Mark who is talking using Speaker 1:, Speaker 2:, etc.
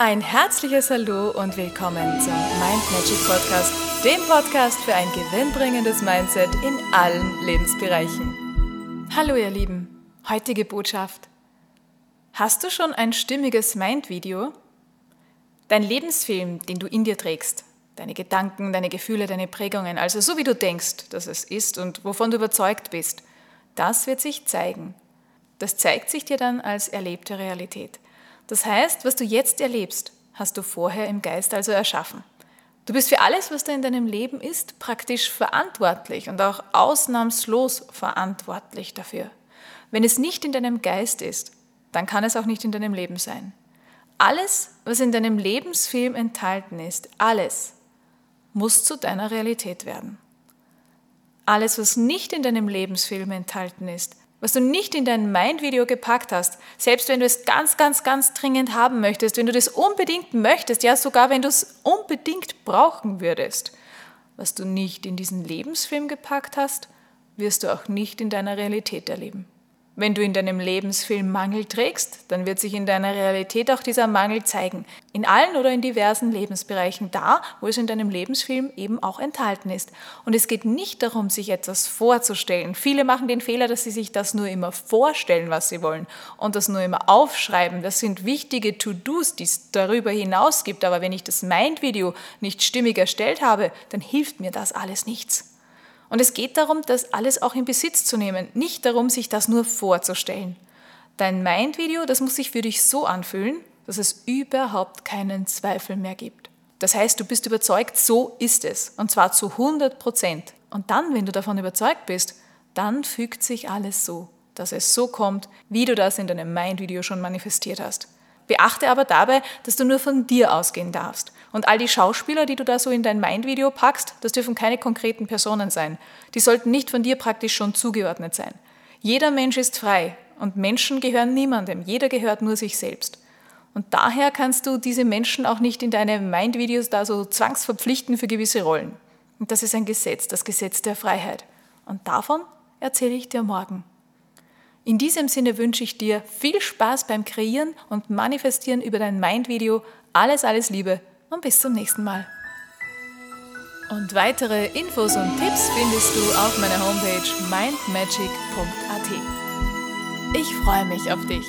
Speaker 1: Ein herzliches Hallo und willkommen zum Mind Magic Podcast, dem Podcast für ein gewinnbringendes Mindset in allen Lebensbereichen. Hallo ihr Lieben, heutige Botschaft. Hast du schon ein stimmiges Mind-Video? Dein Lebensfilm, den du in dir trägst, deine Gedanken, deine Gefühle, deine Prägungen, also so wie du denkst, dass es ist und wovon du überzeugt bist, das wird sich zeigen. Das zeigt sich dir dann als erlebte Realität. Das heißt, was du jetzt erlebst, hast du vorher im Geist also erschaffen. Du bist für alles, was da in deinem Leben ist, praktisch verantwortlich und auch ausnahmslos verantwortlich dafür. Wenn es nicht in deinem Geist ist, dann kann es auch nicht in deinem Leben sein. Alles, was in deinem Lebensfilm enthalten ist, alles muss zu deiner Realität werden. Alles, was nicht in deinem Lebensfilm enthalten ist, was du nicht in dein Mind-Video gepackt hast, selbst wenn du es ganz, ganz, ganz dringend haben möchtest, wenn du das unbedingt möchtest, ja sogar wenn du es unbedingt brauchen würdest, was du nicht in diesen Lebensfilm gepackt hast, wirst du auch nicht in deiner Realität erleben. Wenn du in deinem Lebensfilm Mangel trägst, dann wird sich in deiner Realität auch dieser Mangel zeigen. In allen oder in diversen Lebensbereichen da, wo es in deinem Lebensfilm eben auch enthalten ist. Und es geht nicht darum, sich etwas vorzustellen. Viele machen den Fehler, dass sie sich das nur immer vorstellen, was sie wollen und das nur immer aufschreiben. Das sind wichtige To-Dos, die es darüber hinaus gibt. Aber wenn ich das Mind-Video nicht stimmig erstellt habe, dann hilft mir das alles nichts. Und es geht darum, das alles auch in Besitz zu nehmen, nicht darum, sich das nur vorzustellen. Dein Mind-Video, das muss sich für dich so anfühlen, dass es überhaupt keinen Zweifel mehr gibt. Das heißt, du bist überzeugt, so ist es. Und zwar zu 100 Prozent. Und dann, wenn du davon überzeugt bist, dann fügt sich alles so, dass es so kommt, wie du das in deinem Mind-Video schon manifestiert hast. Beachte aber dabei, dass du nur von dir ausgehen darfst. Und all die Schauspieler, die du da so in dein Mind-Video packst, das dürfen keine konkreten Personen sein. Die sollten nicht von dir praktisch schon zugeordnet sein. Jeder Mensch ist frei und Menschen gehören niemandem. Jeder gehört nur sich selbst. Und daher kannst du diese Menschen auch nicht in deine Mind-Videos da so zwangsverpflichten für gewisse Rollen. Und das ist ein Gesetz, das Gesetz der Freiheit. Und davon erzähle ich dir morgen. In diesem Sinne wünsche ich dir viel Spaß beim Kreieren und Manifestieren über dein Mind-Video. Alles, alles Liebe und bis zum nächsten Mal. Und weitere Infos und Tipps findest du auf meiner Homepage mindmagic.at. Ich freue mich auf dich.